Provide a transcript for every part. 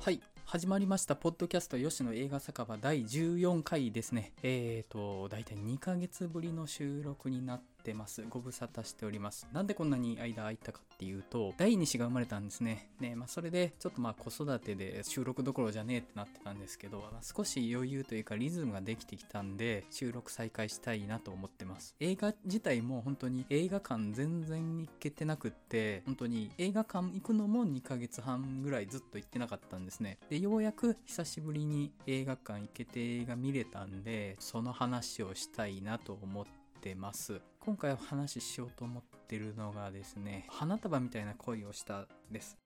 はい。始まりました。ポッドキャスト吉野映画酒場第14回ですね。えーと、だいたい2ヶ月ぶりの収録になってます。ご無沙汰しております。なんでこんなに間空いたかっていうと、第2子が生まれたんですね。ね、まあそれで、ちょっとまあ子育てで収録どころじゃねえってなってたんですけど、まあ、少し余裕というかリズムができてきたんで、収録再開したいなと思ってます。映画自体も本当に映画館全然行けてなくって、本当に映画館行くのも2ヶ月半ぐらいずっと行ってなかったんですね。で、ようやく久しぶりに映画館行けて映画見れたんで、その話をしたいなと思ってます。今回お話ししようと思ってるのがですね、花束みたいな恋をしたです。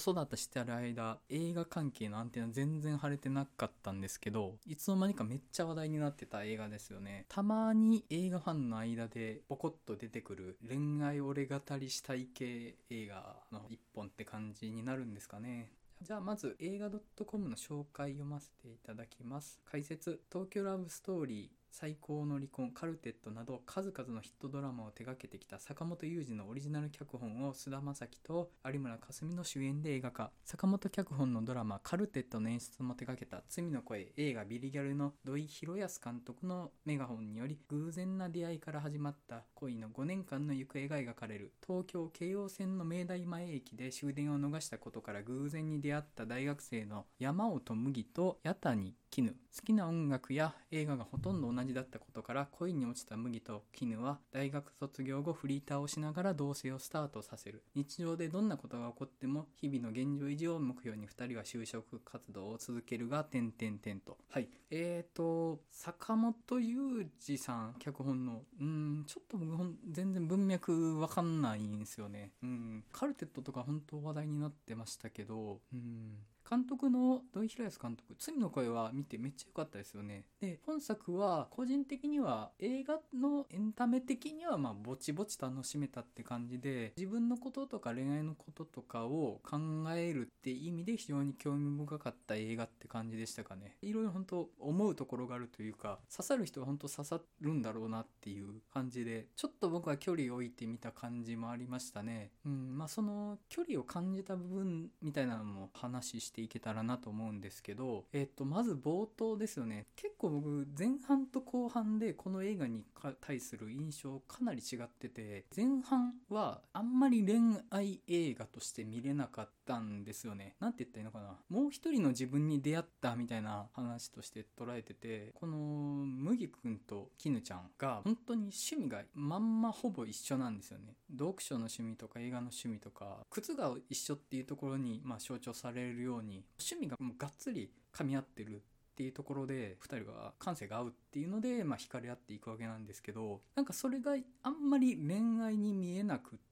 子育てしてる間映画関係のアンテナ全然張れてなかったんですけどいつの間にかめっちゃ話題になってた映画ですよね。たまに映画ファンの間でポコッと出てくる恋愛俺語りしたい系映画の一本って感じになるんですかね。じゃあまず映画 .com の紹介読ませていただきます。解説東京ラブストーリー最高の離婚カルテットなど数々のヒットドラマを手掛けてきた坂本雄二のオリジナル脚本を菅田将暉と有村架純の主演で映画化。坂本脚本のドラマカルテットの演出も手掛けた罪の声映画ビリギャルの土井博康監督のメガホンにより偶然な出会いから始まった恋の5年間の行方が描かれる東京京葉線の明大前駅で終電を逃したことから偶然に出会った大学生の山本麦と八谷絹。好きな音楽や映画がほとんど同じだったことから恋に落ちた麦と絹は大学卒業後フリーターをしながら同棲をスタートさせる。日常でどんなことが起こっても日々の現状維持を目標に2人は就職活動を続けるが点々点と。はい。えーと坂本雄二さん脚本のうんちょっと僕全然文脈わかんないんですよね。うん。カルテットとか本当話題になってましたけどうん。監督の土井博康監督「罪の声」は見てめっちゃ良かったですよね。で本作は個人的には映画のエンタメ的にはまあぼちぼち楽しめたって感じで自分のこととか恋愛のこととかを考えるって意味で非常に興味深かった映画って感じでしたかね。いろいろ本当思うところがあるというか刺さる人は本当刺さるんだろうなっていう感じでちょっと僕は距離を置いてみた感じもありましたね。うんまあその距離を感じた部分みたいなのも話していけたらなと思うんですけど、えっと、まず冒頭ですよね。結構僕、前半と後半でこの映画に対する印象かなり違ってて、前半はあんまり恋愛映画として見れなかったたんですよね。なんて言ったらいいのかな。もう一人の自分に出会ったみたいな話として捉えてて、この麦くんと絹ちゃんが本当に趣味がまんまほぼ一緒なんですよね。読書の趣味とか映画の趣味とか、靴が一緒っていうところにまあ象徴されるように、趣味がもうがっつり噛み合ってるっていうところで2人が感性が合うっていうので、まあ、惹かれ合っていくわけなんですけどなんかそれがあんまり恋愛に見えなくって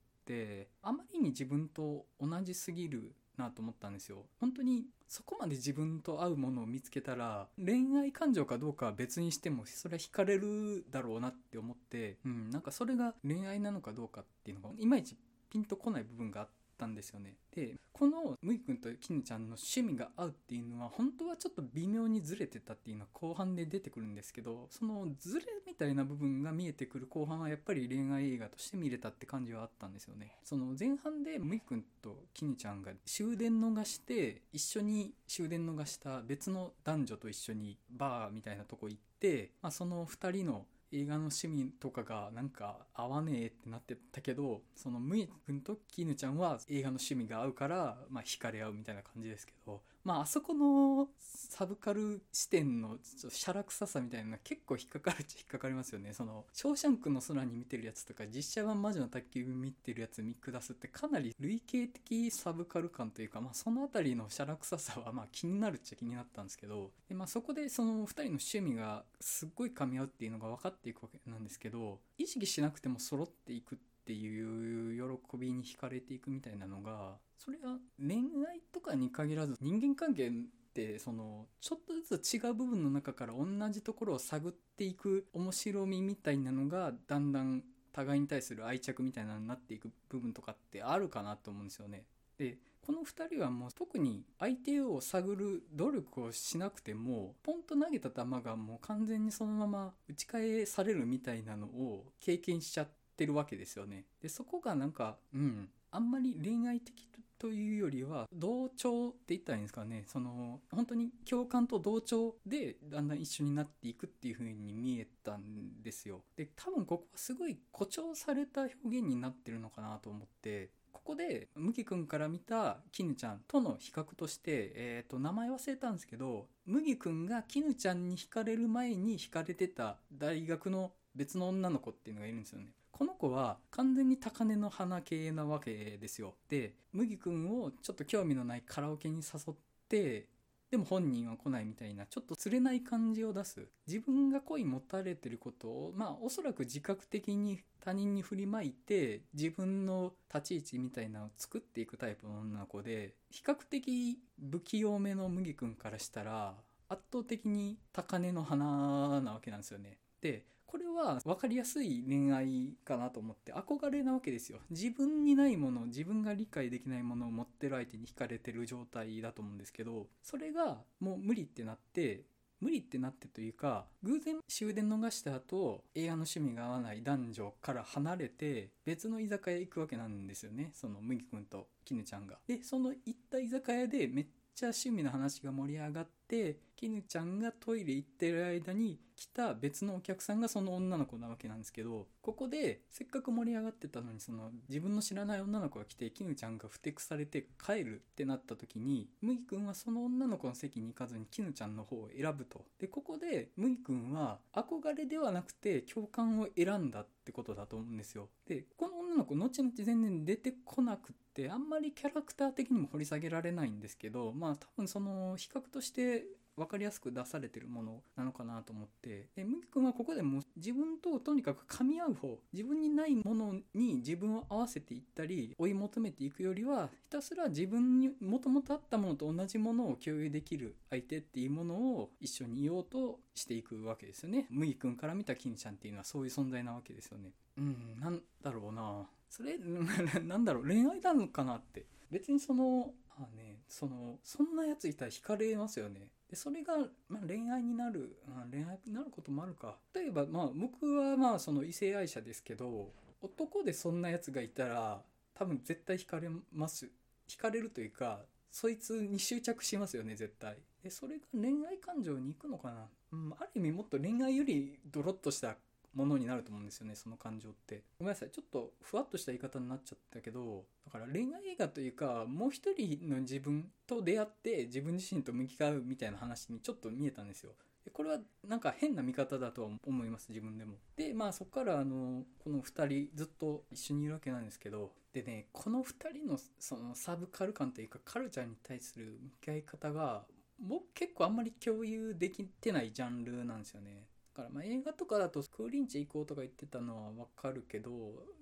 あまりに自分と同じすぎるなと思ったんですよ。本当にそこまで自分と合うものを見つけたら恋愛感情かどうかは別にしてもそれは惹かれるだろうなって思って、うん、なんかそれが恋愛なのかどうかっていうのがいまいちピンとこない部分があってたんですよね。でこのむいくんときぬちゃんの趣味が合うっていうのは本当はちょっと微妙にずれてたっていうのは後半で出てくるんですけどそのずれみたいな部分が見えてくる後半はやっぱり恋愛映画として見れたって感じはあったんですよね。その前半でむいくんときぬちゃんが終電逃して一緒に終電逃した別の男女と一緒にバーみたいなとこ行って、まあ、その2人の映画の趣味とかがなんか合わねえってなってたけどそのむい君ときぬちゃんは映画の趣味が合うから、まあ、惹かれ合うみたいな感じですけどまああそこのサブカル視点のちょっとシャラ臭さみたいなのが結構引っかかるっちゃ引っかかりますよね。その「ショーシャンクの空に見てるやつ」とか実写版魔女の宅急便見てるやつ見下すってかなり類型的サブカル感というか、まあ、その辺りのシャラ臭さはまあ気になるっちゃ気になったんですけどで、まあ、そこでその2人の趣味がすっごい噛み合うっていうのが分かっていくわけなんですけど意識しなくても揃っていくってていう喜びに惹かれていくみたいなのがそれは恋愛とかに限らず人間関係ってそのちょっとずつ違う部分の中から同じところを探っていく面白みみたいなのがだんだん互いに対する愛着みたいなのになっていく部分とかってあるかなと思うんですよね。でこの2人はもう特に相手を探る努力をしなくてもポンと投げた球がもう完全にそのまま打ち返されるみたいなのを経験しちゃってるわけですよね。でそこがなんかうんあんまり恋愛的というよりは同調って言ったらいいんですかね。その本当に共感と同調でだんだん一緒になっていくっていう風に見えたんですよ。で多分ここはすごい誇張された表現になってるのかなと思ってここで麦君から見た絹ちゃんとの比較として、えー、と名前忘れたんですけど麦君が絹ちゃんに惹かれる前に惹かれてた大学の別の女の子っていうのがいるんですよね。この子は完全に高嶺の花系なわけですよ。で、麦君をちょっと興味のないカラオケに誘って、でも本人は来ないみたいな、ちょっと釣れない感じを出す。自分が恋持たれてることを、まあおそらく自覚的に他人に振りまいて、自分の立ち位置みたいなのを作っていくタイプの女の子で、比較的不器用めの麦君からしたら、圧倒的に高嶺の花なわけなんですよね。で、これは分かりやすい恋愛かなと思って憧れなわけですよ自分にないもの自分が理解できないものを持ってる相手に惹かれてる状態だと思うんですけどそれがもう無理ってなって無理ってなってというか偶然終電逃した後映画の趣味が合わない男女から離れて別の居酒屋行くわけなんですよねその麦君と絹ちゃんが。でその行った居酒屋でめっちゃ趣味の話が盛り上がって絹ちゃんがトイレ行ってる間に来た別のお客さんがその女の子なわけなんですけどここでせっかく盛り上がってたのにその自分の知らない女の子が来て絹ちゃんがふてくされて帰るってなった時に麦君はその女の子の席に行かずに絹ちゃんの方を選ぶと。でここで麦君は憧れではなくて共感を選んだってことだと思うんですよ。でこの女の子後々全然出てこなくってあんまりキャラクター的にも掘り下げられないんですけどまあ多分その比較として分かりやすく出されてるものなのかなと思って。で麦君はここでも自分ととにかく噛み合う方自分にないものに自分を合わせていったり追い求めていくよりはひたすら自分にもともとあったものと同じものを共有できる相手っていうものを一緒にいようとしていくわけですよね。麦君から見た金ちゃんっていうのはそういう存在なわけですよね。うんなんだろうな。それ なんだろう。恋愛なのかなって。別にそのあねそのそんなやついたら惹かれますよね。でそれが、まあ、恋愛になる、うん、恋愛になることもあるか。例えば、まあ、僕はまあその異性愛者ですけど男でそんなやつがいたら多分絶対惹かれます。惹かれるというかそいつに執着しますよね絶対。でそれが恋愛感情に行くのかな、うん、ある意味もっと恋愛よりドロッとしたものになると思うんですよねその感情って。ごめんなさいちょっとふわっとした言い方になっちゃったけどだから恋愛映画というかもう一人の自分と出会って自分自身と向き合うみたいな話にちょっと見えたんですよ。これはなんか変な見方だとは思います自分でも。でまあそこからあのこの2人ずっと一緒にいるわけなんですけどでねこの2人のそのサブカル感というかカルチャーに対する向き合い方が僕結構あんまり共有できてないジャンルなんですよね。からまあ映画とかだとクーリンチ行こうとか言ってたのはわかるけど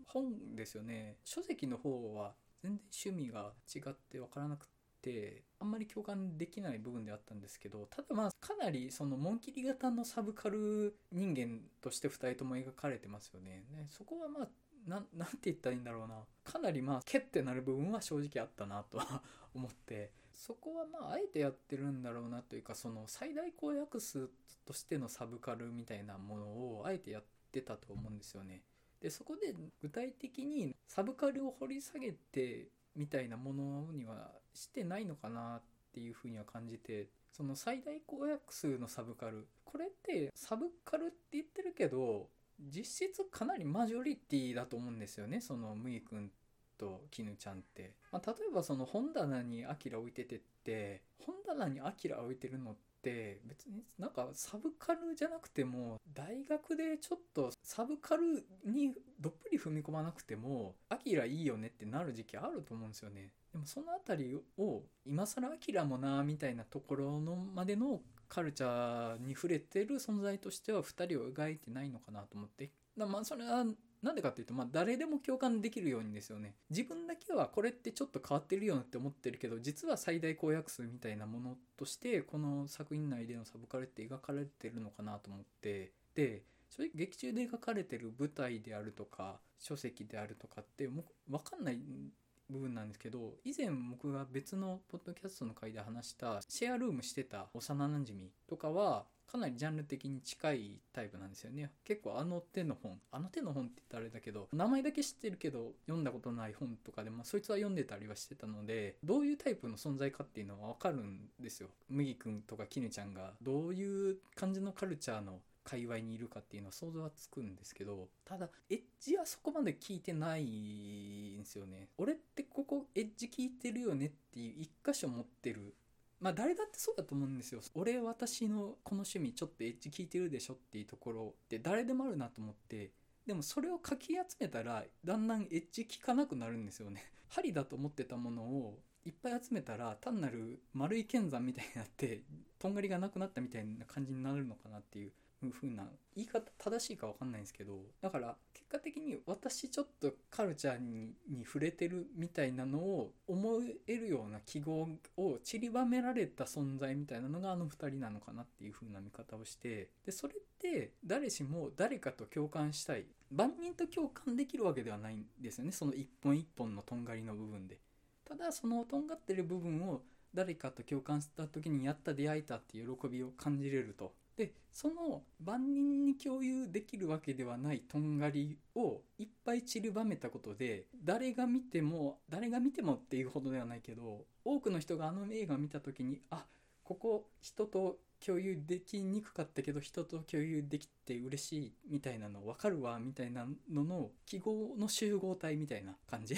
本ですよね。書籍の方は全然趣味が違ってわからなくてあんまり共感できない部分であったんですけどただまあかなりその紋切り型のサブカル人間として2人とも描かれてますよね。ねそこはまあなて言ったらいいんだろうな。かなりまあケッてなる部分は正直あったなとは思って。そこはまああえてやってるんだろうなというかその最大公約数としてのサブカルみたいなものをあえてやってたと思うんですよね。でそこで具体的にサブカルを掘り下げてみたいなものにはしてないのかなっていうふうには感じてその最大公約数のサブカルこれってサブカルって言ってるけど実質かなりマジョリティだと思うんですよねそのムイ君と絹ちゃんって、まあ、例えばその本棚にアキラ置いててって本棚にアキラ置いてるのって別になんかサブカルじゃなくても大学でちょっとサブカルにどっぷり踏み込まなくてもアキラいいよねってなる時期あると思うんですよね。でもその辺りを今更アキラもなみたいなところのまでのカルチャーに触れてる存在としては2人を描いてないのかなと思って。まあそれはなんでかっていうと、まあ、誰でも共感できるようにですよね。自分だけはこれってちょっと変わってるよなって思ってるけど、実は最大公約数みたいなものとして、この作品内でのサブカルって描かれてるのかなと思って、で、正直劇中で描かれてる舞台であるとか、書籍であるとかって、もう分かんない部分なんですけど以前僕が別のポッドキャストの回で話したシェアルームしてた幼なじみとかはかなりジャンル的に近いタイプなんですよね。結構あの手の本あの手の本って言ったらあれだけど名前だけ知ってるけど読んだことない本とかでもそいつは読んでたりはしてたのでどういうタイプの存在かっていうのは分かるんですよ。麦君とか絹ちゃんがどういう感じのカルチャーの界隈にいるかっていうのは想像はつくんですけどただエッジはそこまで聞いてないんですよね。俺ってここエッジ聞いてるよねっていう一箇所持ってるまあ誰だってそうだと思うんですよ。俺私のこの趣味ちょっとエッジ聞いてるでしょっていうところって誰でもあるなと思って。でもそれをかき集めたらだんだんエッジ効かなくなるんですよね。針だと思ってたものをいっぱい集めたら単なる丸い剣山みたいになってとんがりがなくなったみたいな感じになるのかなっていう。風な言い方正しいか分かんないんですけどだから結果的に私ちょっとカルチャーにに触れてるみたいなのを思えるような記号を散りばめられた存在みたいなのがあの2人なのかなっていう風な見方をしてでそれって誰しも誰かと共感したい万人と共感できるわけではないんですよねその一本一本のとんがりの部分で。ただそのとんがってる部分を誰かと共感した時にやった出会えたって喜びを感じれるとでその万人に共有できるわけではないとんがりをいっぱい散りばめたことで誰が見ても誰が見てもっていうほどではないけど多くの人があの映画を見た時にあここ人と共有できにくかったけど人と共有できて嬉しいみたいなの分かるわみたいなのの記号の集合体みたいな感じ っ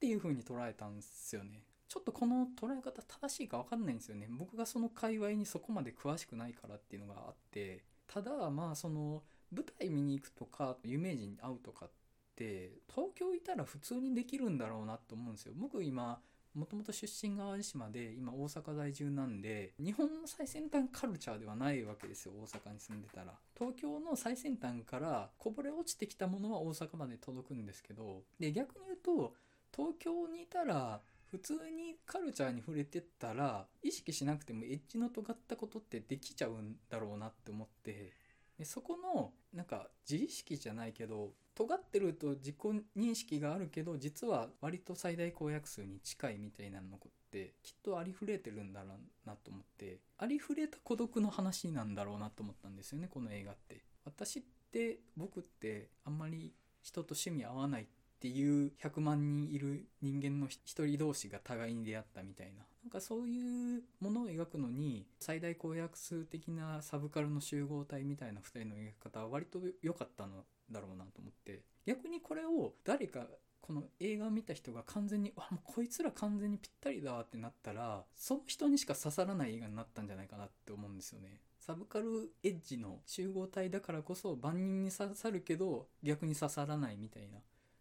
ていう風に捉えたんですよね。ちょっとこの捉え方正しいか分かんないんですよね。僕がその界隈にそこまで詳しくないからっていうのがあって。ただまあその舞台見に行くとか有名人に会うとかって東京いたら普通にできるんだろうなと思うんですよ。僕今もともと出身が淡路島で今大阪在住なんで日本の最先端カルチャーではないわけですよ大阪に住んでたら。東京の最先端からこぼれ落ちてきたものは大阪まで届くんですけど。で逆に言うと東京にいたら普通にカルチャーに触れてたら意識しなくてもエッジの尖ったことってできちゃうんだろうなって思ってでそこのなんか自意識じゃないけど尖ってると自己認識があるけど実は割と最大公約数に近いみたいなのってきっとありふれてるんだろうなと思ってありふれた孤独の話なんだろうなと思ったんですよねこの映画って。私って僕ってあんまり人と趣味合わないってっていう100万人いる人間の一人同士が互いに出会ったみたいな。なんかそういうものを描くのに最大公約数的なサブカルの集合体みたいな2人の描き方は割と良かったのだろうなと思って逆にこれを誰かこの映画を見た人が完全に「わもうこいつら完全にぴったりだわ」ってなったらその人にしか刺さらない映画になったんじゃないかなって思うんですよね。サブカルエッジの集合体だからこそ万人に刺さるけど逆に刺さらないみたいな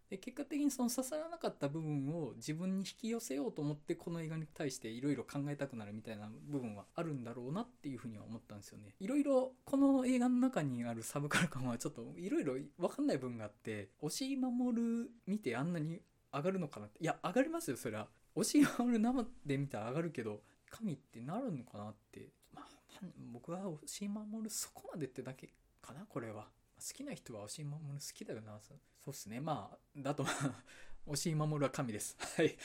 で結果的にその刺さらなかった部分を自分に引き寄せようと思ってこの映画に対していろいろ考えたくなるみたいな部分はあるんだろうなっていうふうには思ったんですよね。いろいろこの映画の中にあるサブカル感はちょっといろいろ分かんない部分があって押井守見てあんなに上がるのかなっていや上がりますよそれは。押井守生で見たら上がるけど神ってなるのかなって。まあ僕は押井守そこまでってだけかなこれは。好きな人は押井守好きだよな。そうっすね。まあ、だと、押井守は神です。はい。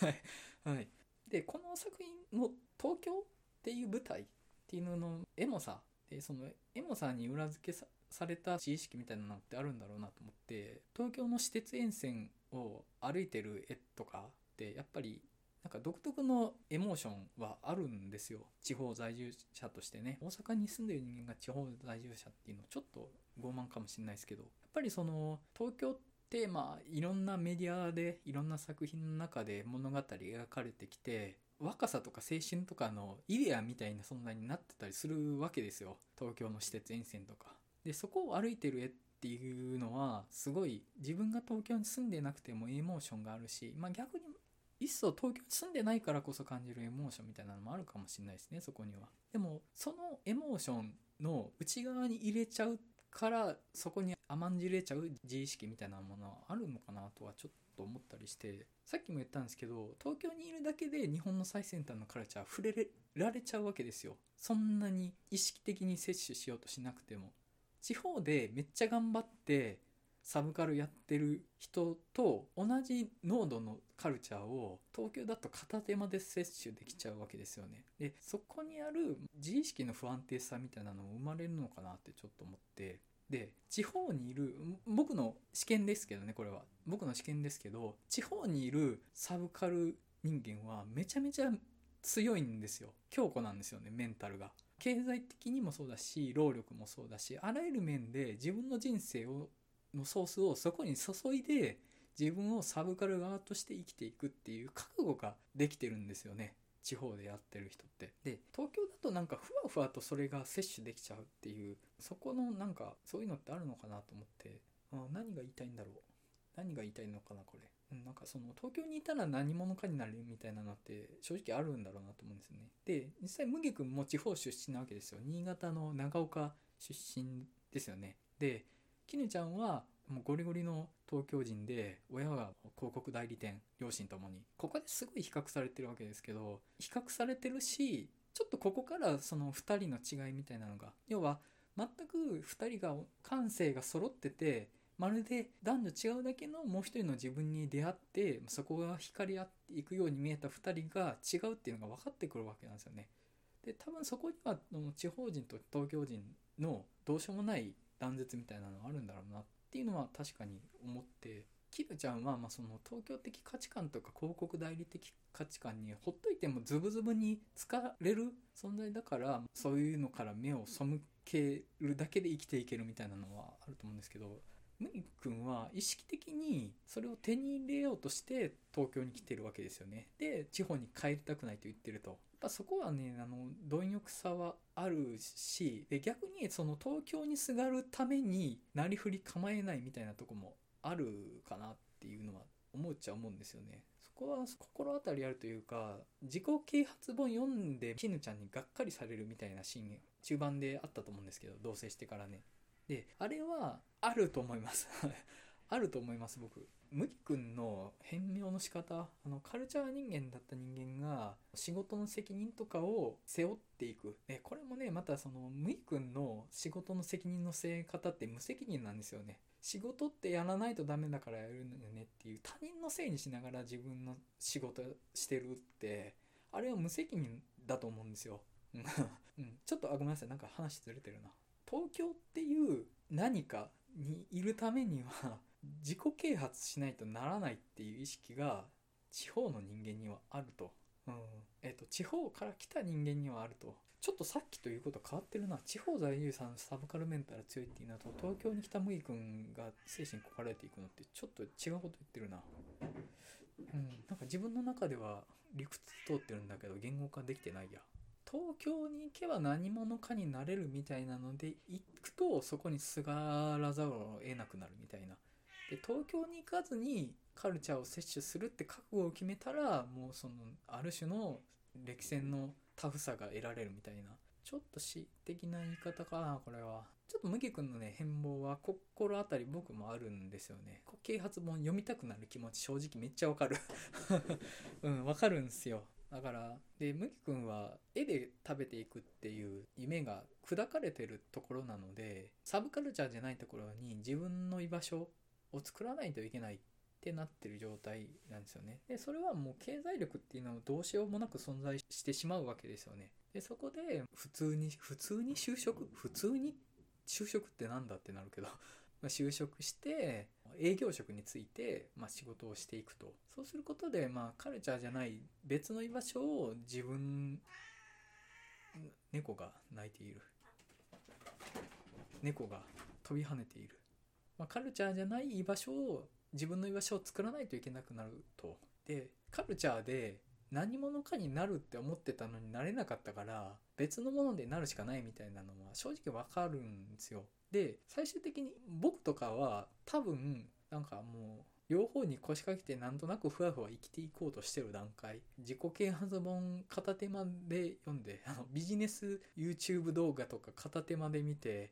はい。はい。で、この作品の東京っていう舞台っていうののエモさで、そのエモさに裏付けさされた知識みたいなのってあるんだろうなと思って、東京の私鉄沿線を歩いてる絵とかってやっぱりなんか独特のエモーションはあるんですよ。地方在住者としてね。大阪に住んでる人間が地方在住者っていうのはちょっと傲慢かもしれないですけど、やっぱりその東京ってまあいろんなメディアでいろんな作品の中で物語描かれてきて、若さとか青春とかのイデアみたいな存在になってたりするわけですよ。東京の私鉄沿線とか。で、そこを歩いてる絵っていうのはすごい自分が東京に住んでなくてもエモーションがあるし、まあ逆にいっそ東京に住んでないからこそ感じるエモーションみたいなのもあるかもしれないですねそこには。でもそのエモーションの内側に入れちゃうからそこに甘んじれちゃう自意識みたいなものはあるのかなとはちょっと思ったりしてさっきも言ったんですけど東京にいるだけで日本の最先端のカルチャー触れられちゃうわけですよ。そんなに意識的に摂取しようとしなくても。地方でめっちゃ頑張ってサブカルやってる人と同じ濃度のカルチャーを東京だと片手間で摂取できちゃうわけですよね。で、そこにある自意識の不安定さみたいなのも生まれるのかなってちょっと思って、で、地方にいる、僕の試験ですけどね、これは。僕の試験ですけど、地方にいるサブカル人間はめちゃめちゃ強いんですよ。強固なんですよね、メンタルが。経済的にもそうだし、労力もそうだし、あらゆる面で自分の人生を、のソースをそこに注いで、自分をサブカル側として生きていくっていう覚悟ができてるんですよね。地方でやってる人って。で、東京だとなんかふわふわとそれが摂取できちゃうっていう、そこのなんかそういうのってあるのかなと思ってあ、何が言いたいんだろう。何が言いたいのかな、これ。なんかその東京にいたら何者かになるみたいなのって正直あるんだろうなと思うんですよね。で、実際麦君も地方出身なわけですよ。新潟の長岡出身ですよね。で、絹ちゃんはもうゴリゴリの東京人で親は広告代理店両親ともにここですごい比較されてるわけですけど比較されてるしちょっとここからその2人の違いみたいなのが要は全く2人が感性が揃っててまるで男女違うだけのもう一人の自分に出会ってそこが光り合っていくように見えた2人が違うっていうのが分かってくるわけなんですよね。で多分そこには地方人と東京人のどうしようもない断絶みたいなのがあるんだろうなっていうのは確かに思ってキルちゃんはまその東京的価値観とか広告代理的価値観にほっといてもズブズブに使れる存在だからそういうのから目を背けるだけで生きていけるみたいなのはあると思うんですけどムイ君は意識的にそれを手に入れようとして東京に来てるわけですよね。で、地方に帰りたくないと言ってると。ぱそこはね、あの、貪欲さはあるし、で、逆にその東京にすがるためになりふり構えないみたいなとこもあるかなっていうのは思っちゃ思うんですよね。そこは心当たりあるというか、自己啓発本読んで絹ちゃんにがっかりされるみたいなシーン中盤であったと思うんですけど、同棲してからね。で、あれはあると思います。あると思います、僕。麦君の変名の仕方、あの、カルチャー人間だった人間が仕事の責任とかを背負っていく。で、これもね、またその、麦君の仕事の責任の背負い方って無責任なんですよね。仕事ってやらないとダメだからやるのよねっていう他人のせいにしながら自分の仕事してるって、あれは無責任だと思うんですよ。うん、ちょっと、あ、ごめんなさい。なんか話ずれてるな。東京っていう何かにいるためには自己啓発しないとならないっていう意識が地方の人間にはあると。うん。えっ、と、地方から来た人間にはあると。ちょっとさっきということ変わってるな。地方在住さんサブカルメンタル強いっていうのと、東京に来た麦君が精神こかれていくのってちょっと違うこと言ってるな。うん。なんか自分の中では理屈通ってるんだけど言語化できてないや。東京に行けば何者かになれるみたいなので行くとそこにすがらざるを得なくなるみたいな。で東京に行かずにカルチャーを摂取するって覚悟を決めたらもうそのある種の歴戦のタフさが得られるみたいな。ちょっと詩的な言い方かなこれは。ちょっと麦君のね変貌は心当たり僕もあるんですよね。啓発本読みたくなる気持ち正直めっちゃわかる。うんわかるんすよ。だから、で、麦君は絵で食べていくっていう夢が砕かれてるところなので、サブカルチャーじゃないところに自分の居場所を作らないといけないってなってる状態なんですよね。で、それはもう経済力っていうのはどうしようもなく存在してしまうわけですよね。で、そこで普通に、普通に就職普通に就職ってなんだってなるけど 就職して営業職について、ま、仕事をしていくとそうすることで、まあ、カルチャーじゃない別の居場所を自分猫が鳴いている猫が飛び跳ねている、まあ、カルチャーじゃない居場所を自分の居場所を作らないといけなくなるとでカルチャーで何者かになるって思ってたのになれなかったから別のものでなるしかないみたいなのは正直わかるんですよで、最終的に僕とかは多分、なんかもう、両方に腰掛けてなんとなくふわふわ生きていこうとしてる段階。自己啓発本片手間で読んで、あのビジネス YouTube 動画とか片手間で見て、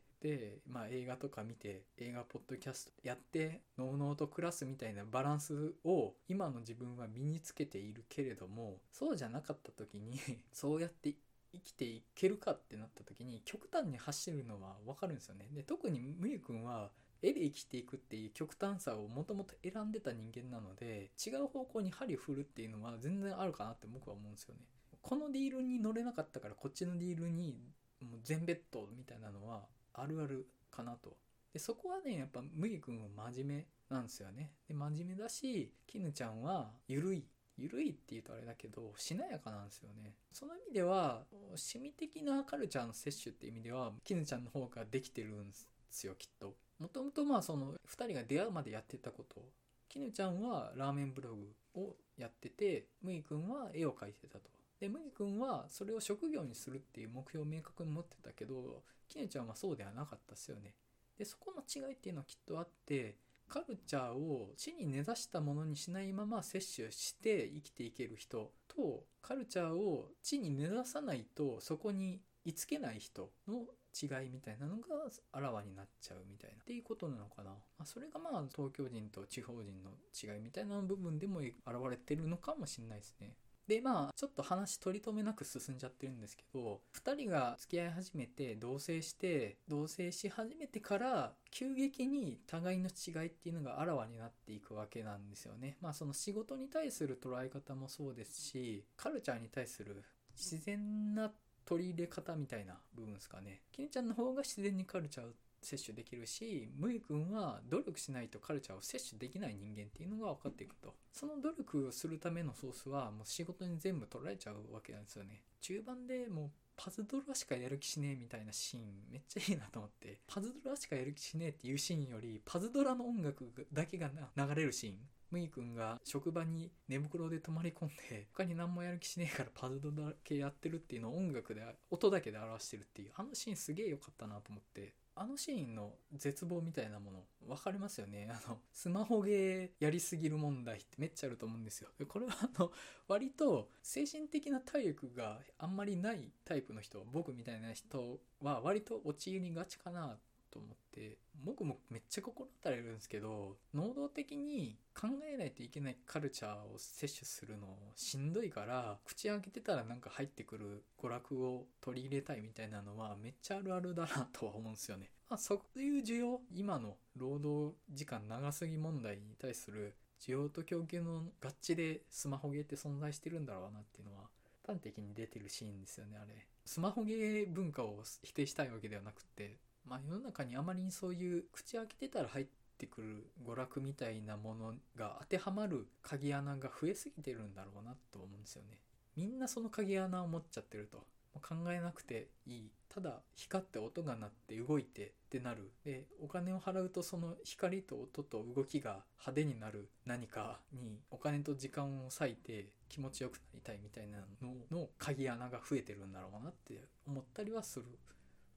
まあ映画とか見て、映画ポッドキャストやって、ノーノーと暮らすみたいなバランスを今の自分は身につけているけれども、そうじゃなかった時に そうやって生きていけるかってなった時に極端に走るのはわかるんですよね。で、特にむゆくんは絵で生きていくっていう極端さをもともと選んでた人間なので違う方向に針振るっていうのは全然あるかなって僕は思うんですよねこのディールに乗れなかったからこっちのディールにもう全ベッドみたいなのはあるあるかなと。でそこはねやっぱ麦君は真面目なんですよね。で真面目だし絹ちゃんは緩い。緩いって言うとあれだけどしなやかなんですよね。その意味では趣味的なカルチャーの摂取って意味では絹ちゃんの方ができてるんですよきっと。もともとまあその2人が出会うまでやってたこと。絹ちゃんはラーメンブログをやってて麦君は絵を描いてたと。で麦君はそれを職業にするっていう目標を明確に持ってたけど絹ちゃんはそうではなかったですよね。でそこの違いっていうのはきっとあってカルチャーを地に根ざしたものにしないまま摂取して生きていける人とカルチャーを地に根ざさないとそこに居つけない人の違いみたいなのがあらわになっちゃうみたいな。っていうことなのかな、まあ、それがまあ東京人と地方人の違いみたいな部分でも現れてるのかもしれないですね。でまあちょっと話取り留めなく進んじゃってるんですけど2人が付き合い始めて同棲して同棲し始めてから急激に互いの違いっていうのがあらわになっていくわけなんですよね。まあその仕事に対する捉え方もそうですしカルチャーに対する自然な取り入れ方みたいな部分ですかね。きねちゃんの方が自然にカルチャー摂取できるしむいくんは努力しないとカルチャーを摂取できない人間っていうのが分かっていくと。その努力をするためのソースはもう仕事に全部取られちゃうわけなんですよね。中盤でもうパズドラしかやる気しねえみたいなシーンめっちゃいいなと思って。パズドラしかやる気しねえっていうシーンよりパズドラの音楽だけが流れるシーン。むいくんが職場に寝袋で泊まり込んで他に何もやる気しねえからパズドラ系やってるっていうのを音楽で音だけで表してるっていうあのシーンすげえ良かったなと思って。あのシーンの絶望みたいなもの分かりますよね？あのスマホゲーやりすぎる問題ってめっちゃあると思うんですよ。これはあの割と精神的な体力があんまりないタイプの人僕みたいな人は割と陥りがちかなっと思って僕もめっちゃ心当たれるんですけど能動的に考えないといけないカルチャーを摂取するのしんどいから口開けてたらなんか入ってくる娯楽を取り入れたいみたいなのはめっちゃあるあるだなとは思うんですよね。まあ、そういう需要今の労働時間長すぎ問題に対する需要と供給の合致でスマホゲーって存在してるんだろうなっていうのは端的に出てるシーンですよねあれスマホゲー文化を否定したいわけではなくてまあ世の中にあまりにそういう口開けてたら入ってくる娯楽みたいなものが当てはまる鍵穴が増えすぎてるんだろうなと思うんですよね。みんなその鍵穴を持っちゃってると。考えなくていい。ただ光って音が鳴って動いてってなる。で、お金を払うとその光と音と動きが派手になる何かにお金と時間を割いて気持ちよくなりたいみたいなのの鍵穴が増えてるんだろうなって思ったりはする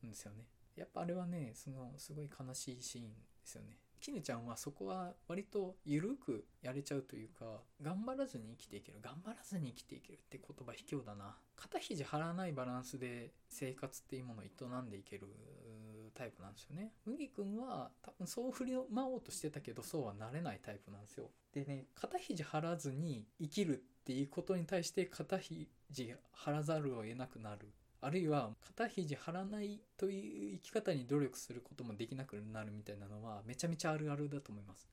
んですよね。やっぱあれはねそのすごい悲しいシーンですよね。絹ちゃんはそこは割と緩くやれちゃうというか頑張らずに生きていける。頑張らずに生きていけるって言葉卑怯だな。肩肘張らないバランスで生活っていうものを営んでいけるタイプなんですよね。麦君は多分そう振りまおうとしてたけどそうはなれないタイプなんですよ。でね肩肘張らずに生きるっていうことに対して肩肘張らざるを得なくなる。あるいは肩肘張らないという生き方に努力することもできなくなるみたいなのはめちゃめちゃあるあるだと思います。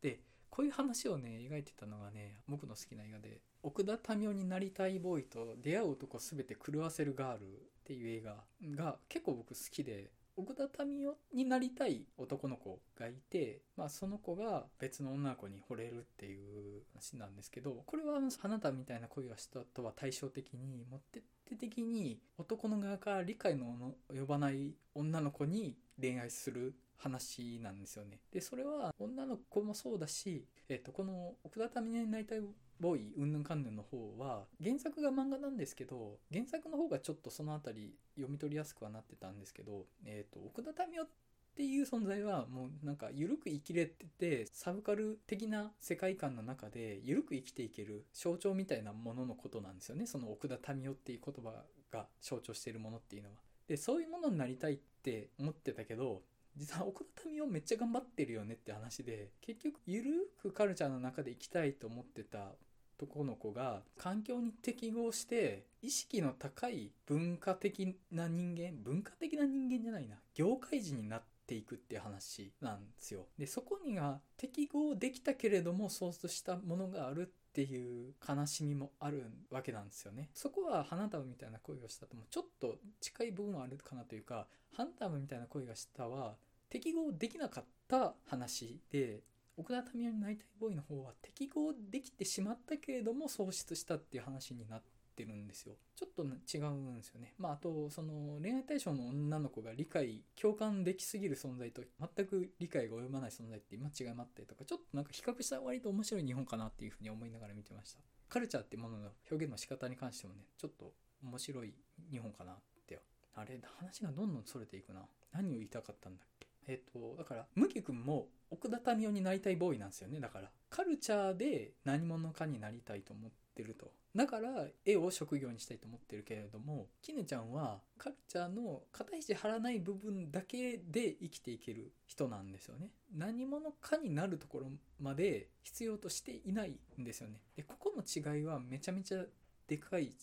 でこういう話をね描いてたのがね僕の好きな映画で奥田民生になりたいボーイと出会う男全て狂わせるガールっていう映画が結構僕好きで奥田民生になりたい男の子がいて、まあ、その子が別の女の子に惚れるっていう話なんですけどこれは花田みたいな恋をしたとは対照的に持って手的に男の側から理解の及ばない女の子に恋愛する話なんですよね。で、それは女の子もそうだし、えっ、と、この奥田民生になりたいボーイ、うんぬんかんぬんの方は、原作が漫画なんですけど、原作の方がちょっとそのあたり読み取りやすくはなってたんですけど、えっ、と、奥田民生っていう存在はもうなんか緩く生きれててサブカル的な世界観の中で緩く生きていける象徴みたいなもののことなんですよねその奥田民生っていう言葉が象徴しているものっていうのは。でそういうものになりたいって思ってたけど実は奥田民生めっちゃ頑張ってるよねって話で結局ゆるくカルチャーの中で生きたいと思ってた男の子が環境に適合して意識の高い文化的な人間文化的な人間じゃないな業界人になっていくっていう話なんですよ。で、そこには適合できたけれども、そうしたものがあるっていう悲しみもあるわけなんですよね。そこは花束みたいな恋をしたともちょっと近い部分はあるかなというか、花束みたいな恋がしたは適合できなかった話で、奥田民生になりたいボーイの方は適合できてしまったけれども喪失したっていう話になってるんですよ。ちょっと違うんですよね。まあ、あと、その恋愛対象の女の子が理解、共感できすぎる存在と全く理解が及ばない存在って今違いもあったりとか、ちょっとなんか比較した割と面白い日本かなっていうふうに思いながら見てました。カルチャーってものの表現の仕方に関してもね、ちょっと面白い日本かなって。あれ、話がどんどん逸れていくな。何を言いたかったんだっけ？えっ、と、だから、麦君も奥田民生になりたいボーイなんですよね。だから、カルチャーで何者かになりたいと思ってると。だから絵を職業にしたいと思ってるけれども絹ちゃんはカルチャーの肩肘張らない部分だけで生きていける人なんですよね何者かになるところまで必要としていないんですよねでここの違いはめちゃめちゃでかい違いで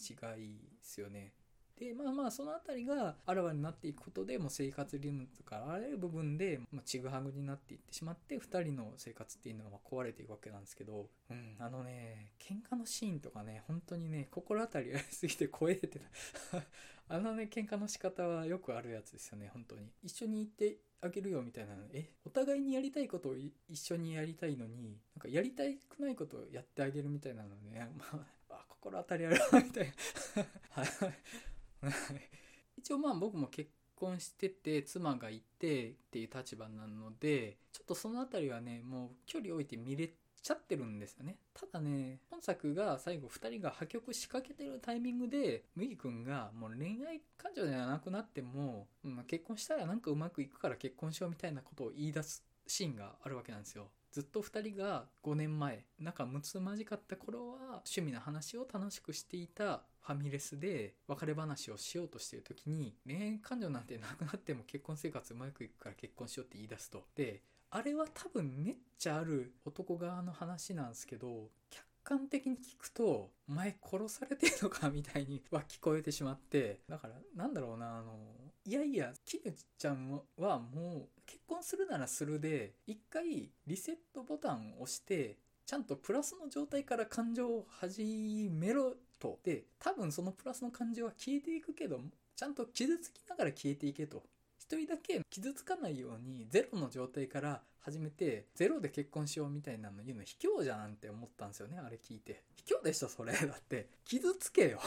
すよねでまあまあその辺りがあらわになっていくことでもう生活リズムとかあらゆる部分で、まちぐはぐになっていってしまって2人の生活っていうのは壊れていくわけなんですけどうんあのね喧嘩のシーンとかね本当にね心当たりありすぎて声出てた あのね喧嘩の仕方はよくあるやつですよね本当に。一緒に行ってあげるよみたいなの。えお互いにやりたいことを一緒にやりたいのになんかやりたくないことをやってあげるみたいなのね。まあ心当たりあるみたいな。は い 一応まあ僕も結婚してて妻がいてっていう立場なのでちょっとその辺りはねもう距離置いて見れちゃってるんですよね。ただね本作が最後2人が破局しかけてるタイミングで麦君がもう恋愛感情ではなくなっても、まあ、結婚したらなんかうまくいくから結婚しようみたいなことを言い出すシーンがあるわけなんですよ。ずっと2人が5年前仲睦まじかった頃は趣味の話を楽しくしていたファミレスで別れ話をしようとしている時に恋愛感情なんてなくなっても結婚生活うまくいくから結婚しようって言い出すと。で、あれは多分めっちゃある男側の話なんですけど、客観的に聞くと、お前殺されてるのかみたいには聞こえてしまって、だからなんだろうな、あの、いやいや、キヌちゃんはもう結婚するならするで、一回リセットボタンを押して、ちゃんとプラスの状態から感情を始めろと。で、多分そのプラスの感情は消えていくけど、ちゃんと傷つきながら消えていけと。一人だけ傷つかないようにゼロの状態から始めてゼロで結婚しようみたいなの言うの卑怯じゃんって思ったんですよねあれ聞いて卑怯でしょそれだって傷つけよ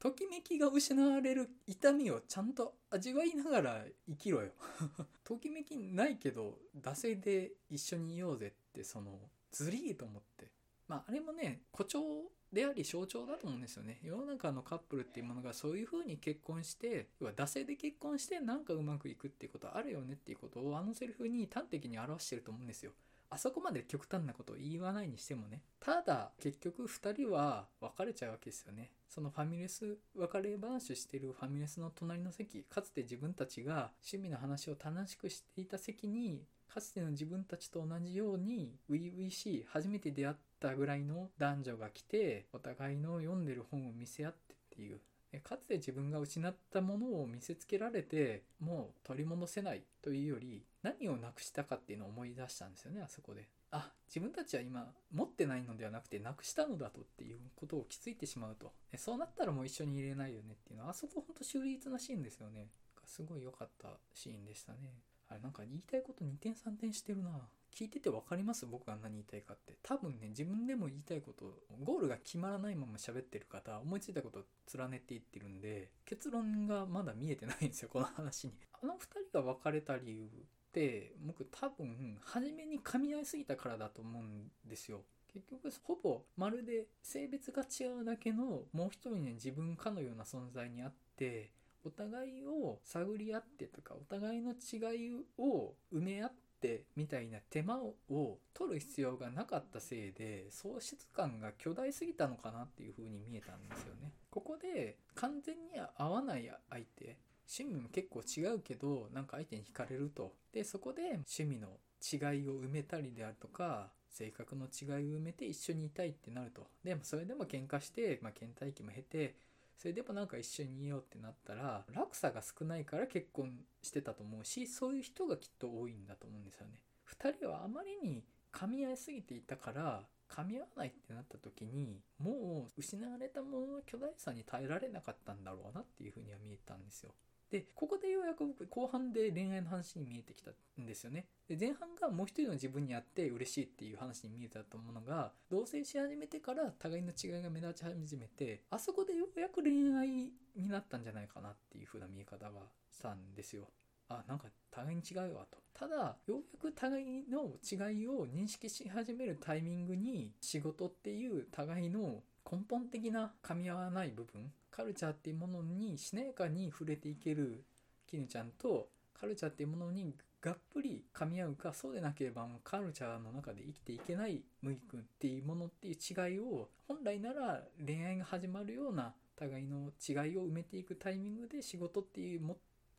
ときめきが失われる痛みをちゃんと味わいながら生きろよ ときめきないけど惰性で一緒にいようぜってそのずりーと思ってまああれもね誇張であり象徴だと思うんですよね。世の中のカップルっていうものがそういう風に結婚して、要は惰性で結婚してなんかうまくいくっていうことあるよねっていうことをあのセリフに端的に表してると思うんですよ。あそこまで極端なことを言わないにしてもね。ただ、結局2人は別れちゃうわけですよね。そのファミレス、別れ話してるファミレスの隣の席、かつて自分たちが趣味の話を楽しくしていた席に、かつての自分たちと同じように、初々しい、初めて出会ったぐらいの男女が来て、お互いの読んでる本を見せ合ってっていう、かつて自分が失ったものを見せつけられてもう取り戻せないというより何をなくしたかっていうのを思い出したんですよねあそこで。あ自分たちは今持ってないのではなくてなくしたのだとっていうことを気づいてしまうと。そうなったらもう一緒にいれないよねっていうのはあそこほんと秀逸なシーンですよね。すごい良かったシーンでしたね。あれなんか言いたいこと2点3点してるな。聞いてて分かります？僕が何言いたいかって。多分ね自分でも言いたいことゴールが決まらないまま喋ってる方思いついたことを連ねていってるんで結論がまだ見えてないんですよこの話に。あの2人が別れた理由って僕多分初めに噛み合いすぎたからだと思うんですよ結局ほぼまるで性別が違うだけのもう一人ね自分かのような存在にあってお互いを探り合ってとかお互いの違いを埋め合ってみたいな手間を取る必要がなかったせいで喪失感が巨大すぎたのかなっていう風に見えたんですよね。ここで完全に合わない相手趣味も結構違うけどなんか相手に惹かれると。でそこで趣味の違いを埋めたりであるとか性格の違いを埋めて一緒にいたいってなると。でもそれでも喧嘩して、まあ、倦怠期も経てそれでもなんか一緒にいようってなったら落差が少ないから結婚してたと思うしそういう人がきっと多いんだと思うんですよね。2人はあまりに噛み合いすぎていたから噛み合わないってなった時にもう失われたものの巨大さに耐えられなかったんだろうなっていうふうには見えたんですよ。でここでようやく僕後半で恋愛の話に見えてきたんですよね。で前半がもう一人の自分にあって嬉しいっていう話に見えたと思うのが同棲し始めてから互いの違いが目立ち始めてあそこでようやく恋愛になったんじゃないかなっていう風な見え方がしたんですよ。あなんか互いに違うわとただようやく互いの違いを認識し始めるタイミングに仕事っていう互いの根本的な噛み合わない部分カルチャーっていうものにしなやかに触れていける絹ちゃんとカルチャーっていうものにがっぷり噛み合うかそうでなければもうカルチャーの中で生きていけない麦君っていうものっていう違いを本来なら恋愛が始まるような互いの違いを埋めていくタイミングで仕事っていう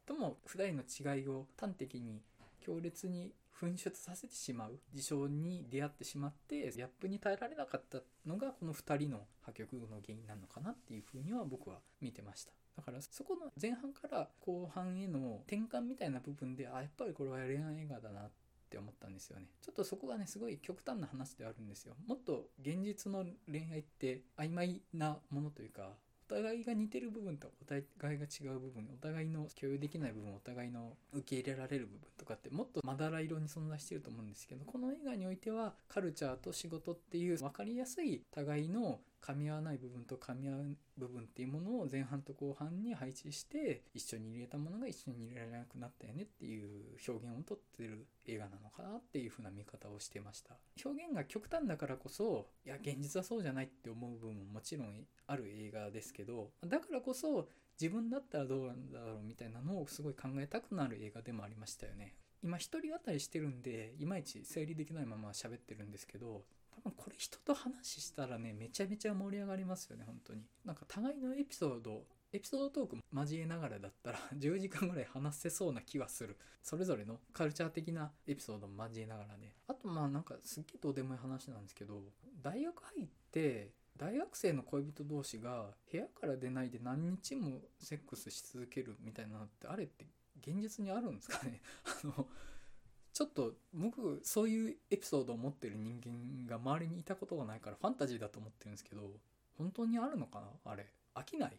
最も普段の違いを端的に強烈に噴出させてしまう事象に出会ってしまってギャップに耐えられなかったのがこの2人の破局の原因なのかなっていうふうには僕は見てました。だからそこの前半から後半への転換みたいな部分であやっぱりこれは恋愛映画だなって思ったんですよね。ちょっとそこがねすごい極端な話ではあるんですよ。もっと現実の恋愛って曖昧なものというか互いが似てる部分とお互いが違う部分お互いの共有できない部分お互いの受け入れられる部分とかってもっとまだら色に存在してると思うんですけどこの映画においてはカルチャーと仕事っていう分かりやすい互いの噛み合わない部分と噛み合う部分っていうものを前半と後半に配置して一緒に入れたものが一緒に入れられなくなったよねっていう表現をとってる映画なのかなっていう風な見方をしてました。表現が極端だからこそいや現実はそうじゃないって思う部分ももちろんある映画ですけどだからこそ自分だったらどうなんだろうみたいなのをすごい考えたくなる映画でもありましたよね。今一人語りしてるんでいまいち整理できないまま喋ってるんですけど多分これ人と話したらねめちゃめちゃ盛り上がりますよね本当に。なんか互いのエピソードエピソードトーク交えながらだったら 10時間ぐらい話せそうな気はする。それぞれのカルチャー的なエピソードも交えながらね。あとまあなんかすっげえどうでもいい話なんですけど大学入って大学生の恋人同士が部屋から出ないで何日もセックスし続けるみたいなのってあれって現実にあるんですかね？あのちょっと僕そういうエピソードを持ってる人間が周りにいたことがないからファンタジーだと思ってるんですけど本当にあるのかな？あれ飽きない？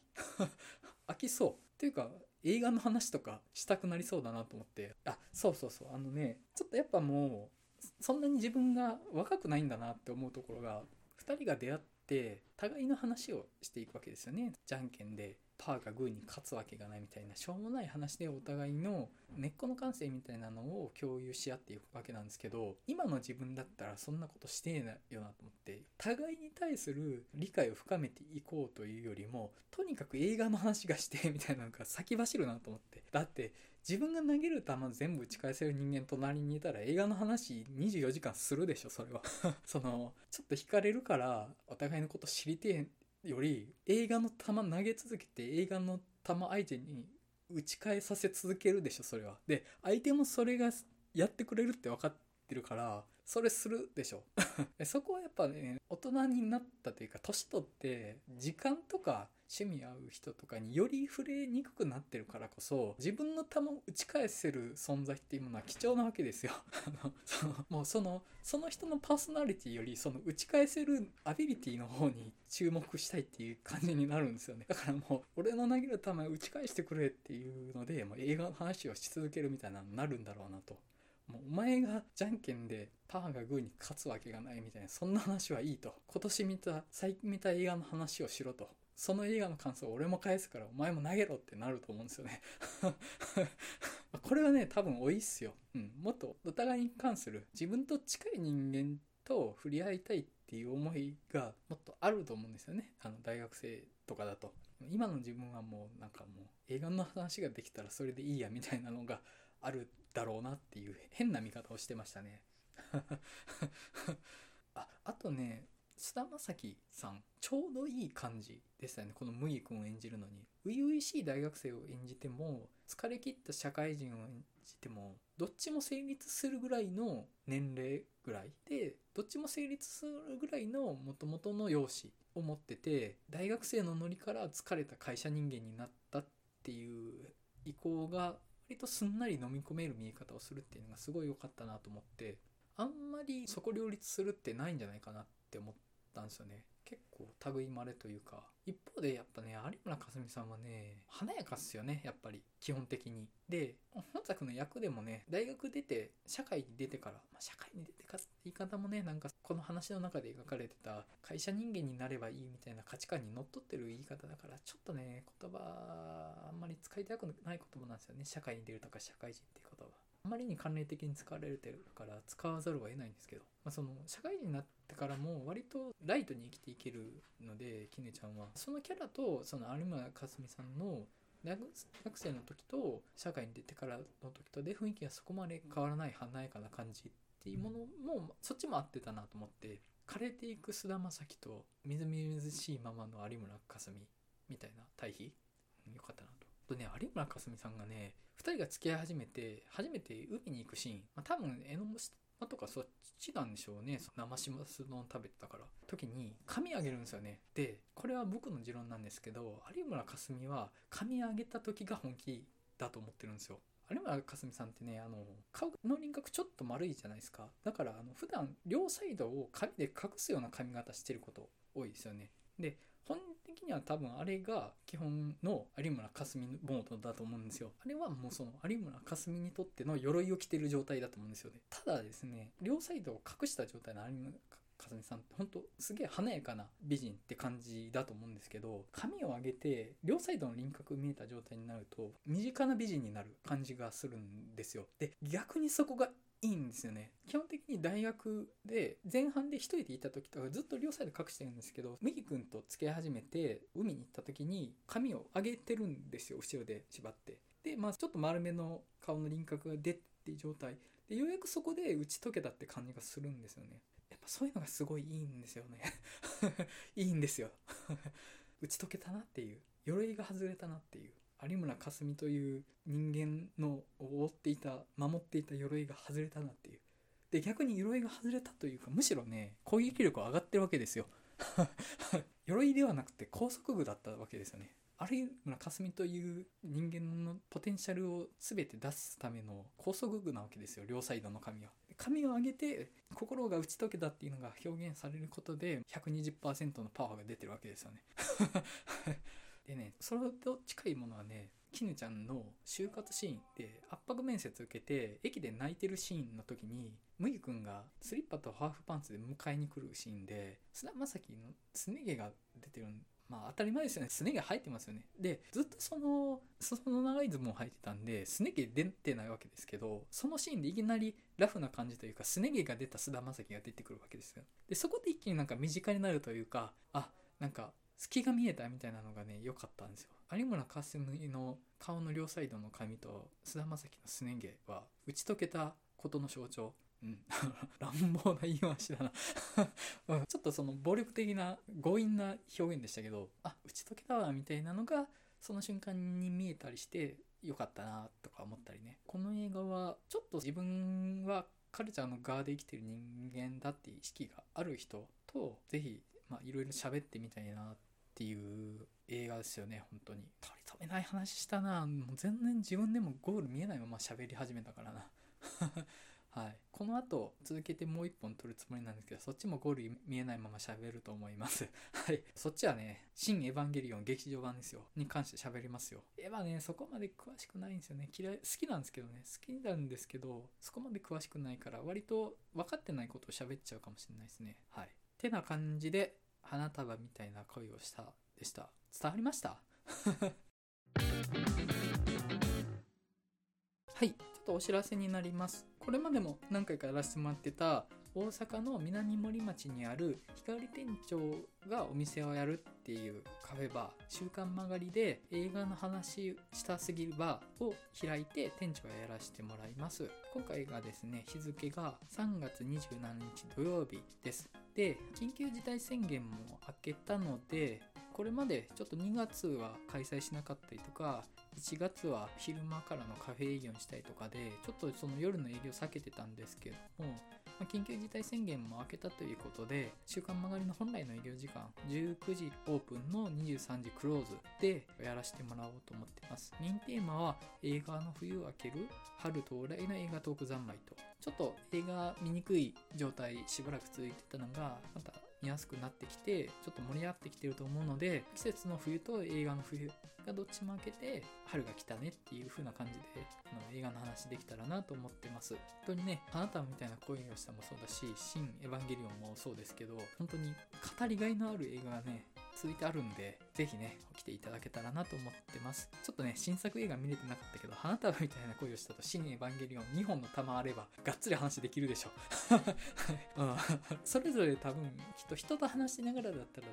飽きそう。っていうか映画の話とかしたくなりそうだなと思って。あそうそうそう。あのねちょっとやっぱもうそんなに自分が若くないんだなって思うところが2人が出会って互いの話をしていくわけですよね。じゃんけんで。パーがグーに勝つわけがないみたいなしょうもない話でお互いの根っこの感性みたいなのを共有し合っていくわけなんですけど今の自分だったらそんなことしてえなよなと思って互いに対する理解を深めていこうというよりもとにかく映画の話がしてみたいなのが先走るなと思って。だって自分が投げる球全部打ち返せる人間隣にいたら映画の話24時間するでしょそれは。そのちょっと惹かれるからお互いのこと知りてえより映画の球投げ続けて映画の球相手に打ち返させ続けるでしょそれは。で相手もそれがやってくれるって分かってるからそれするでしょ。そこはやっぱね大人になったというか年取って時間とか趣味合う人とかにより触れにくくなってるからこそ自分の球を打ち返せる存在っていうものは貴重なわけですよ。そのもうそのその人のパーソナリティよりその打ち返せるアビリティの方に注目したいっていう感じになるんですよね。だからもう俺の投げる球を打ち返してくれっていうのでもう映画の話をし続けるみたいなのになるんだろうなと。もうお前がじゃんけんでパーがグーに勝つわけがないみたいなそんな話はいいと。今年見た最近見た映画の話をしろと。その映画の感想を俺も返すからお前も投げろってなると思うんですよね。これはね多分多いっすよ、うん、もっとお互いに関する自分と近い人間と触れ合いたいっていう思いがもっとあると思うんですよね。あの大学生とかだと。今の自分はもうなんかもう映画の話ができたらそれでいいやみたいなのがあるだろうなっていう変な見方をしてましたね。ああとね菅田将暉さんちょうどいい感じでしたよね。この麦君を演じるのに。初々しい大学生を演じても疲れ切った社会人を演じてもどっちも成立するぐらいの年齢ぐらいでどっちも成立するぐらいのもともとの容姿を持ってて大学生のノリから疲れた会社人間になったっていう意向が割とすんなり飲み込める見え方をするっていうのがすごい良かったなと思ってあんまりそこ両立するってないんじゃないかなって思って。たんですよね。結構類まれというか一方でやっぱね有村架純さんはね華やかっすよねやっぱり基本的に。で本作の役でもね大学出て社会に出てから、まあ、社会に出てかって言い方もねなんかこの話の中で描かれてた会社人間になればいいみたいな価値観にのっとってる言い方だからちょっとね言葉あんまり使いたくない言葉なんですよね。社会に出るとか社会人っていう言葉。あまりに関連的に使われてるから使わざるを得ないんですけど、まあ、その社会人になってからも割とライトに生きていけるのできねちゃんはそのキャラとその有村架純さんの大学生の時と社会に出てからの時とで雰囲気がそこまで変わらない華やかな感じっていうものもそっちも合ってたなと思って枯れていく菅田将暉とみずみずしいままの有村架純みたいな対比？よかったなと。とね有村架純さんがね2人が付き合い始めて初めて海に行くシーン、まあ、多分江ノ島とかそっちなんでしょうね。生します丼食べてたから。時に髪あげるんですよね。でこれは僕の持論なんですけど有村架純は髪あげた時が本気だと思ってるんですよ。有村架純さんってねあの顔の輪郭ちょっと丸いじゃないですか。だからあの普段両サイドを髪で隠すような髪型してること多いですよね。で本的には多分あれが基本の有村架純モードだと思うんですよ。あれはもうその有村架純にとっての鎧を着てる状態だと思うんですよね。ただですね、両サイドを隠した状態の有村架純さんって本当すげえ華やかな美人って感じだと思うんですけど髪を上げて両サイドの輪郭見えた状態になると身近な美人になる感じがするんですよで逆にそこがいいんですよね。基本的に大学で前半で一人でいた時とかずっと両サイド隠してるんですけど、麦君と付き合い始めて海に行った時に髪を上げてるんですよ、後ろで縛って。で、まあちょっと丸めの顔の輪郭が出っていう状態。で、ようやくそこで打ち解けたって感じがするんですよね。やっぱそういうのがすごいいいんですよね。いいんですよ。打ち解けたなっていう。鎧が外れたなっていう。有村架純という人間の覆っていた守っていた鎧が外れたなっていう。で逆に鎧が外れたというかむしろね攻撃力は上がってるわけですよ。鎧ではなくて高速具だったわけですよね。有村架純という人間のポテンシャルを全て出すための高速具なわけですよ両サイドの髪は。髪を上げて心が打ち解けたっていうのが表現されることで120%のパワーが出てるわけですよね。でねそれと近いものはね絹ちゃんの就活シーンで圧迫面接受けて駅で泣いてるシーンの時に麦君がスリッパとハーフパンツで迎えに来るシーンで菅田将暉のすね毛が出てるまあ当たり前ですよね。すね毛生えてますよね。で、ずっとその、裾の長いズボンを履いてたんで、すね毛出てないわけですけど、そのシーンでいきなりラフな感じというか、すね毛が出た菅田将暉が出てくるわけですよ。で、そこで一気になんか身近になるというか、あ、なんか隙が見えたみたいなのがね、良かったんですよ。有村架純の顔の両サイドの髪と菅田将暉のすね毛は打ち解けたことの象徴。うん。乱暴な言い回しだな ちょっとその暴力的な強引な表現でしたけど、あ、打ち解けたわ、みたいなのが、その瞬間に見えたりして、よかったな、とか思ったりね。この映画は、ちょっと自分はカルチャーの側で生きてる人間だっていう意識がある人と、ぜひまあ、いろいろ喋ってみたいなっていう映画ですよね、本当に。取り留めない話したな。もう全然自分でもゴール見えないまま喋り始めたからな。はい。この後、続けてもう一本撮るつもりなんですけど、そっちもゴール見えないまま喋ると思います。はい。そっちはね、新エヴァンゲリオン劇場版ですよ。に関して喋りますよ。エヴァね、そこまで詳しくないんですよね。嫌い、好きなんですけどね。好きなんですけど、そこまで詳しくないから、割と分かってないことを喋っちゃうかもしれないですね。はい。てな感じで、花束みたいな恋をしたでした。伝わりました？はいちょっとお知らせになります。これまでも何回かやらせてもらってた大阪の南森町にある光店長がお店をやるっていうカフェバー「週刊曲がり」で映画の話したすぎるバーを開いて店長をやらせてもらいます。今回がですね日付が3月27日土曜日です。で緊急事態宣言も明けたのでこれまでちょっと2月は開催しなかったりとか1月は昼間からのカフェ営業にしたりとかでちょっとその夜の営業避けてたんですけども、ま緊急事態宣言も明けたということで週刊曲がりの本来の営業時間19時オープンの23時クローズでやらせてもらおうと思ってます。メインテーマは映画の冬を明ける春到来の映画トーク三昧と。ちょっと映画見にくい状態しばらく続いてたのがまた見やすくなってきてちょっと盛り上がってきてると思うので季節の冬と映画の冬がどっちも開けて春が来たねっていう風な感じであの映画の話できたらなと思ってます本当にねあなたみたいな恋をしたもそうだし新エヴァンゲリオンもそうですけど本当に語りがいのある映画がね続いてあるんで、ぜひね、来ていただけたらなと思ってます。ちょっとね、新作映画見れてなかったけど、花束みたいな恋をしたと、新エヴァンゲリオン2本の玉あれば、がっつり話できるでしょ。うん、それぞれ多分、きっと人と話しながらだったら、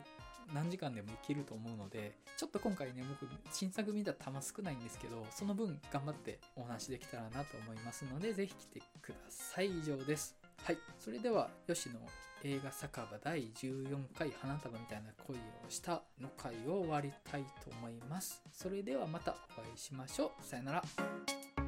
何時間でもいけると思うので、ちょっと今回ね、僕、新作見た玉少ないんですけど、その分頑張ってお話できたらなと思いますので、ぜひ来てください。以上です。はい。それでは、吉野映画酒場第14回花束みたいな恋をしたの回を終わりたいと思います。それではまたお会いしましょう。さよなら。